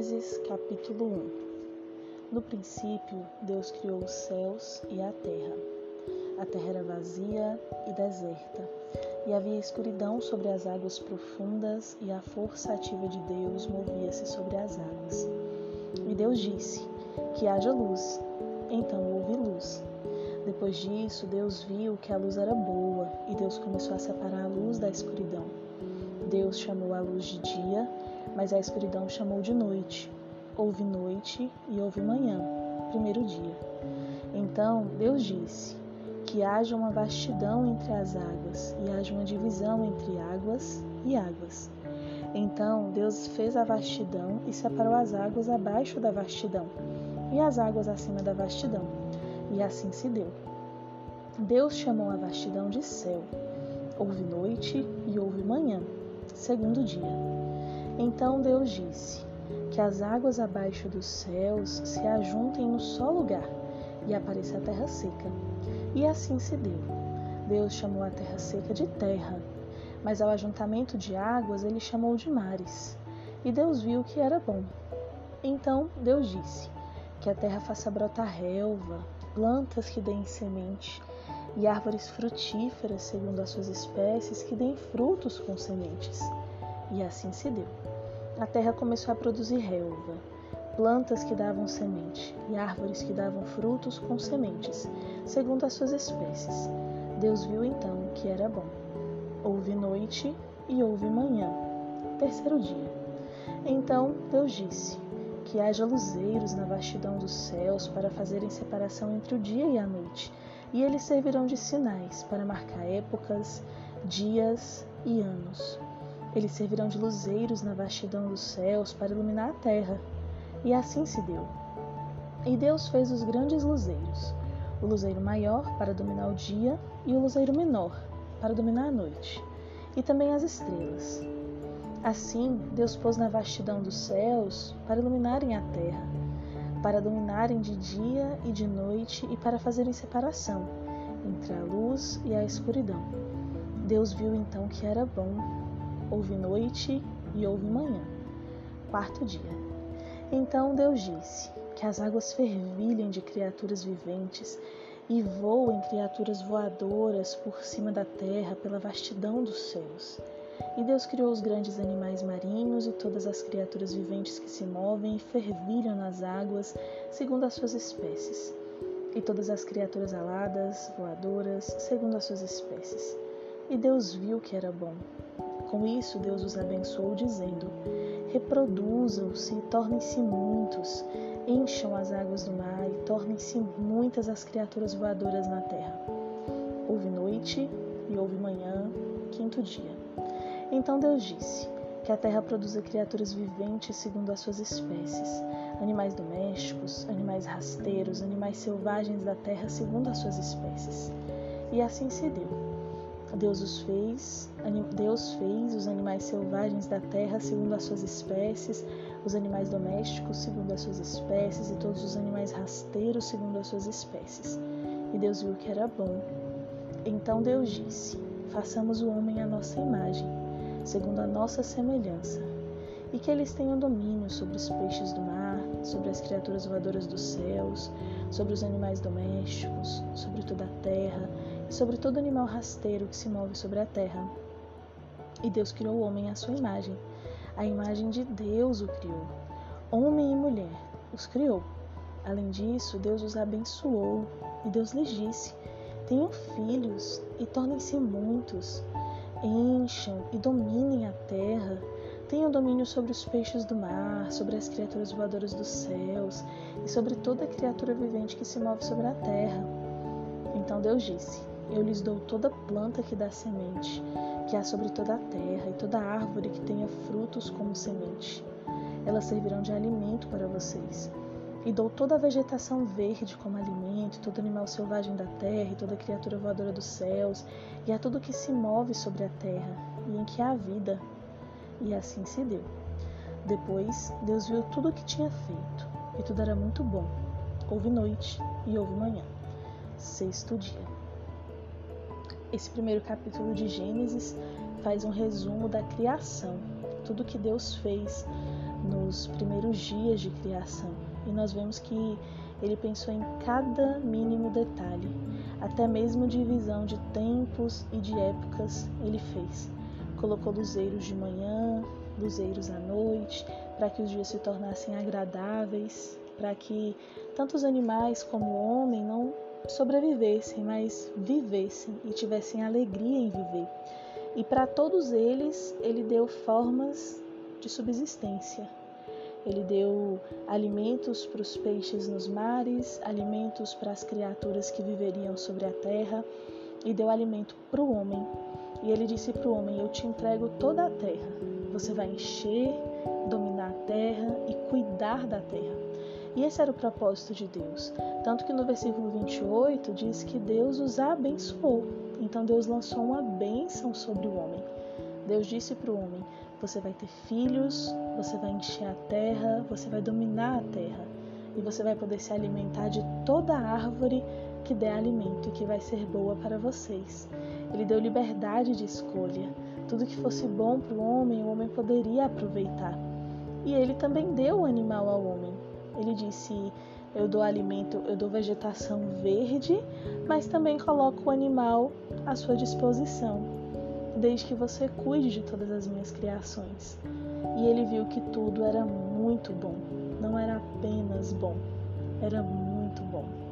Gênesis capítulo 1 No princípio, Deus criou os céus e a terra. A terra era vazia e deserta, e havia escuridão sobre as águas profundas, e a força ativa de Deus movia-se sobre as águas. E Deus disse: Que haja luz. Então houve luz. Depois disso, Deus viu que a luz era boa, e Deus começou a separar a luz da escuridão. Deus chamou a luz de dia mas a escuridão chamou de noite. Houve noite e houve manhã, primeiro dia. Então Deus disse: Que haja uma vastidão entre as águas, e haja uma divisão entre águas e águas. Então Deus fez a vastidão e separou as águas abaixo da vastidão, e as águas acima da vastidão. E assim se deu. Deus chamou a vastidão de céu. Houve noite e houve manhã, segundo dia. Então Deus disse: Que as águas abaixo dos céus se ajuntem no só lugar e apareça a terra seca. E assim se deu. Deus chamou a terra seca de terra, mas ao ajuntamento de águas ele chamou de mares. E Deus viu que era bom. Então Deus disse: Que a terra faça brotar relva, plantas que deem semente, e árvores frutíferas segundo as suas espécies que deem frutos com sementes. E assim se deu. A terra começou a produzir relva, plantas que davam semente e árvores que davam frutos com sementes, segundo as suas espécies. Deus viu então que era bom. Houve noite e houve manhã, terceiro dia. Então Deus disse: Que haja luzeiros na vastidão dos céus para fazerem separação entre o dia e a noite, e eles servirão de sinais para marcar épocas, dias e anos. Eles servirão de luzeiros na vastidão dos céus para iluminar a terra. E assim se deu. E Deus fez os grandes luzeiros, o luzeiro maior para dominar o dia e o luzeiro menor para dominar a noite, e também as estrelas. Assim, Deus pôs na vastidão dos céus para iluminarem a terra, para dominarem de dia e de noite e para fazerem separação entre a luz e a escuridão. Deus viu então que era bom Houve noite e houve manhã. Quarto dia. Então Deus disse: Que as águas fervilhem de criaturas viventes e voem criaturas voadoras por cima da terra pela vastidão dos céus. E Deus criou os grandes animais marinhos e todas as criaturas viventes que se movem e fervilham nas águas, segundo as suas espécies, e todas as criaturas aladas, voadoras, segundo as suas espécies. E Deus viu que era bom. Com isso, Deus os abençoou, dizendo: Reproduzam-se tornem-se muitos, encham as águas do mar e tornem-se muitas as criaturas voadoras na terra. Houve noite e houve manhã, quinto dia. Então Deus disse: Que a terra produza criaturas viventes segundo as suas espécies, animais domésticos, animais rasteiros, animais selvagens da terra segundo as suas espécies. E assim se deu. Deus os fez, Deus fez os animais selvagens da terra segundo as suas espécies, os animais domésticos segundo as suas espécies e todos os animais rasteiros segundo as suas espécies. E Deus viu que era bom. Então Deus disse: Façamos o homem à nossa imagem, segundo a nossa semelhança, e que eles tenham domínio sobre os peixes do mar, sobre as criaturas voadoras dos céus, sobre os animais domésticos, sobre toda a terra sobre todo animal rasteiro que se move sobre a terra. E Deus criou o homem à sua imagem. A imagem de Deus o criou. Homem e mulher os criou. Além disso, Deus os abençoou e Deus lhes disse: Tenham filhos e tornem-se muitos. Encham e dominem a terra. Tenham domínio sobre os peixes do mar, sobre as criaturas voadoras dos céus e sobre toda criatura vivente que se move sobre a terra. Então Deus disse: eu lhes dou toda planta que dá semente, que há sobre toda a terra, e toda árvore que tenha frutos como semente. Elas servirão de alimento para vocês. E dou toda a vegetação verde como alimento, todo animal selvagem da terra, e toda criatura voadora dos céus, e a tudo que se move sobre a terra, e em que há vida. E assim se deu. Depois, Deus viu tudo o que tinha feito, e tudo era muito bom. Houve noite e houve manhã. Sexto dia. Esse primeiro capítulo de Gênesis faz um resumo da criação, tudo que Deus fez nos primeiros dias de criação e nós vemos que ele pensou em cada mínimo detalhe, até mesmo divisão de tempos e de épocas ele fez. Colocou luzeiros de manhã, luzeiros à noite, para que os dias se tornassem agradáveis, para que tanto os animais como o homem não sobrevivessem, mas vivessem e tivessem alegria em viver. E para todos eles, ele deu formas de subsistência. Ele deu alimentos para os peixes nos mares, alimentos para as criaturas que viveriam sobre a terra, e deu alimento para o homem. E ele disse para o homem: Eu te entrego toda a terra. Você vai encher, dominar a terra e cuidar da terra. E esse era o propósito de Deus. Tanto que no versículo 28 diz que Deus os abençoou. Então Deus lançou uma bênção sobre o homem. Deus disse para o homem: Você vai ter filhos, você vai encher a terra, você vai dominar a terra. E você vai poder se alimentar de toda árvore que der alimento e que vai ser boa para vocês. Ele deu liberdade de escolha. Tudo que fosse bom para o homem, o homem poderia aproveitar. E ele também deu o animal ao homem. Ele disse: Eu dou alimento, eu dou vegetação verde, mas também coloco o animal à sua disposição, desde que você cuide de todas as minhas criações. E ele viu que tudo era muito bom, não era apenas bom, era muito bom.